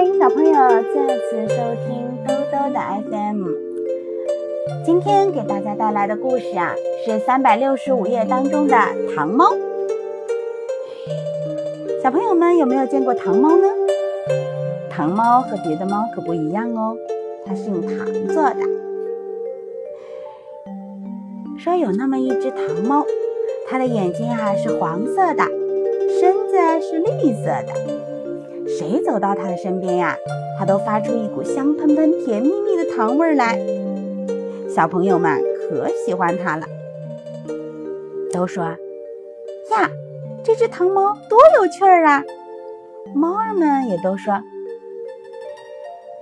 欢迎小朋友再次收听兜兜的 FM。今天给大家带来的故事啊，是三百六十五页当中的糖猫。小朋友们有没有见过糖猫呢？糖猫和别的猫可不一样哦，它是用糖做的。说有那么一只糖猫，它的眼睛啊是黄色的，身子是绿色的。谁走到它的身边呀，它都发出一股香喷喷、甜蜜蜜的糖味儿来。小朋友们可喜欢它了，都说：“呀，这只糖猫多有趣儿啊！”猫儿们也都说：“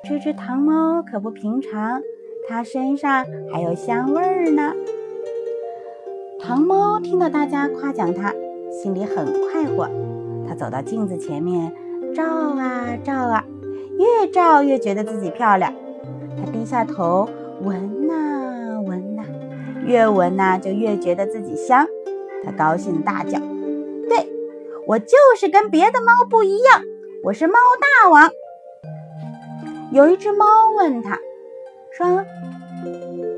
这只糖猫可不平常，它身上还有香味儿呢。”糖猫听到大家夸奖它，心里很快活。它走到镜子前面。照啊照啊，越照越觉得自己漂亮。他低下头闻呐闻呐，越闻呐就越觉得自己香。他高兴大叫：“对我就是跟别的猫不一样，我是猫大王。”有一只猫问他说：“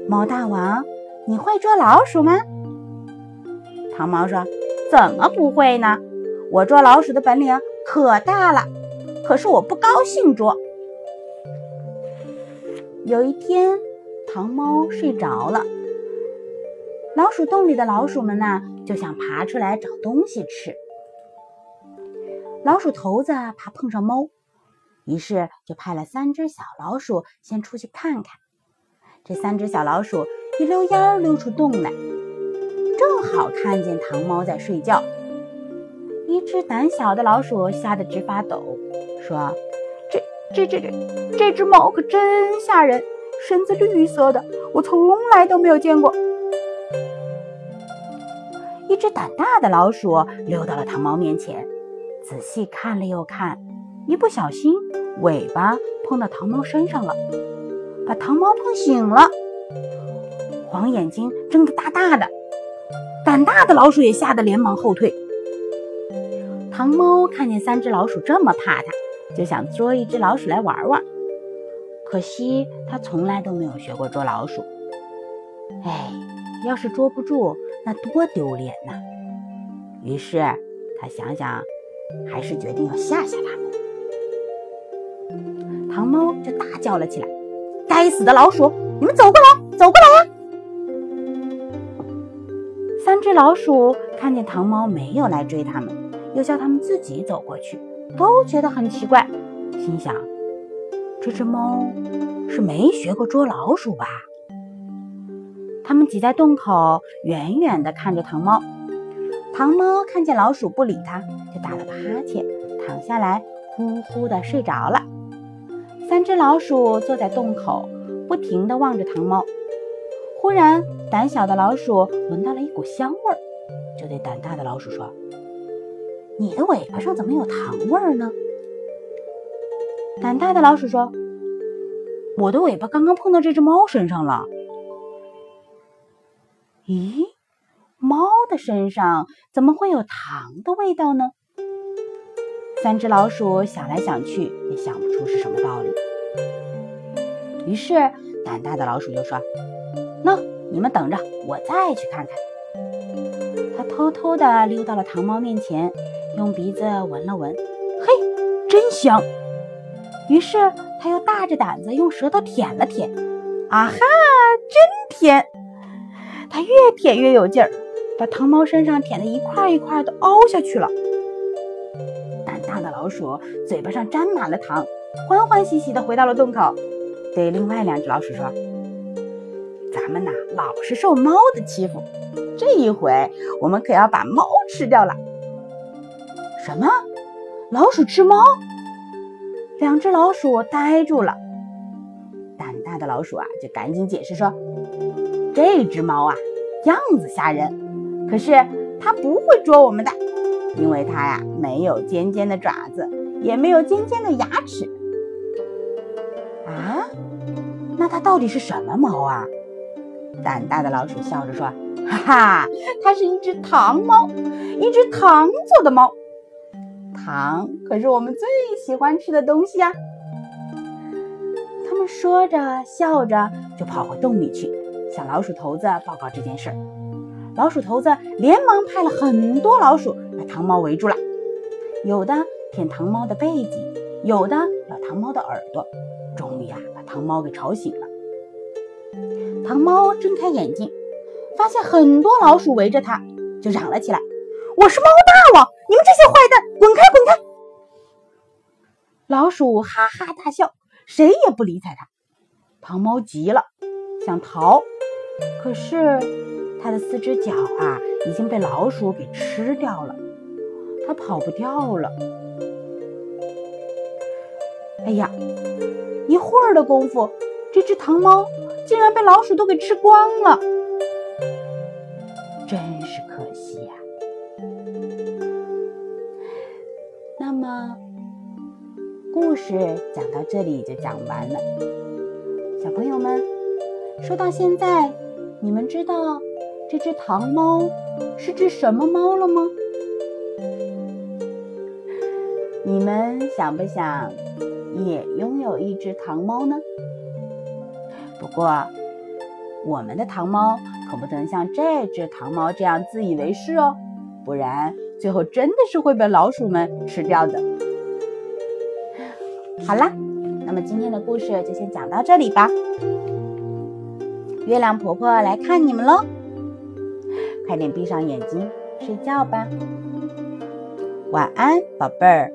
猫大王，你会捉老鼠吗？”糖猫说：“怎么不会呢？我捉老鼠的本领。”可大了，可是我不高兴捉。有一天，糖猫睡着了，老鼠洞里的老鼠们呢就想爬出来找东西吃。老鼠头子怕碰上猫，于是就派了三只小老鼠先出去看看。这三只小老鼠一溜烟溜出洞来，正好看见糖猫在睡觉。一只胆小的老鼠吓得直发抖，说：“这、这、这、这这只猫可真吓人，身子绿色的，我从来都没有见过。”一只胆大的老鼠溜到了糖猫面前，仔细看了又看，一不小心尾巴碰到糖猫身上了，把糖猫碰醒了，黄眼睛睁得大大的，胆大的老鼠也吓得连忙后退。糖猫看见三只老鼠这么怕它，就想捉一只老鼠来玩玩。可惜它从来都没有学过捉老鼠。哎，要是捉不住，那多丢脸呐！于是他想想，还是决定要吓吓它们。糖猫就大叫了起来：“该死的老鼠，你们走过来，走过来呀！”三只老鼠看见糖猫没有来追它们。又叫他们自己走过去，都觉得很奇怪，心想：这只猫是没学过捉老鼠吧？他们挤在洞口，远远地看着糖猫。糖猫看见老鼠不理它，就打了个哈欠，躺下来，呼呼地睡着了。三只老鼠坐在洞口，不停地望着糖猫。忽然，胆小的老鼠闻到了一股香味儿，就对胆大的老鼠说。你的尾巴上怎么有糖味儿呢？胆大的老鼠说：“我的尾巴刚刚碰到这只猫身上了。”咦，猫的身上怎么会有糖的味道呢？三只老鼠想来想去，也想不出是什么道理。于是，胆大的老鼠就说：“那你们等着，我再去看看。”他偷偷地溜到了糖猫面前。用鼻子闻了闻，嘿，真香！于是他又大着胆子用舌头舔了舔，啊哈，真甜！他越舔越有劲儿，把糖猫身上舔的一块一块的凹下去了。胆大的老鼠嘴巴上沾满了糖，欢欢喜喜地回到了洞口，对另外两只老鼠说：“咱们呐，老是受猫的欺负，这一回我们可要把猫吃掉了。”什么？老鼠吃猫？两只老鼠呆住了。胆大的老鼠啊，就赶紧解释说：“这只猫啊，样子吓人，可是它不会捉我们的，因为它呀没有尖尖的爪子，也没有尖尖的牙齿。”啊？那它到底是什么猫啊？胆大的老鼠笑着说：“哈哈，它是一只糖猫，一只糖做的猫。”糖可是我们最喜欢吃的东西呀，他们说着笑着就跑回洞里去，向老鼠头子报告这件事儿。老鼠头子连忙派了很多老鼠把糖猫围住了，有的舔糖猫的背脊，有的咬糖猫的耳朵，终于啊把糖猫给吵醒了。糖猫睁开眼睛，发现很多老鼠围着它，就嚷了起来：“我是猫大王，你们这些坏蛋，滚开，滚开！”老鼠哈哈大笑，谁也不理睬它。糖猫急了，想逃，可是。它的四只脚啊，已经被老鼠给吃掉了，它跑不掉了。哎呀，一会儿的功夫，这只糖猫竟然被老鼠都给吃光了，真是可惜那么，故事讲到这里就讲完了。小朋友们，说到现在，你们知道？这只糖猫是只什么猫了吗？你们想不想也拥有一只糖猫呢？不过，我们的糖猫可不能像这只糖猫这样自以为是哦，不然最后真的是会被老鼠们吃掉的。好啦，那么今天的故事就先讲到这里吧。月亮婆婆来看你们喽。快点闭上眼睛睡觉吧，晚安，宝贝儿。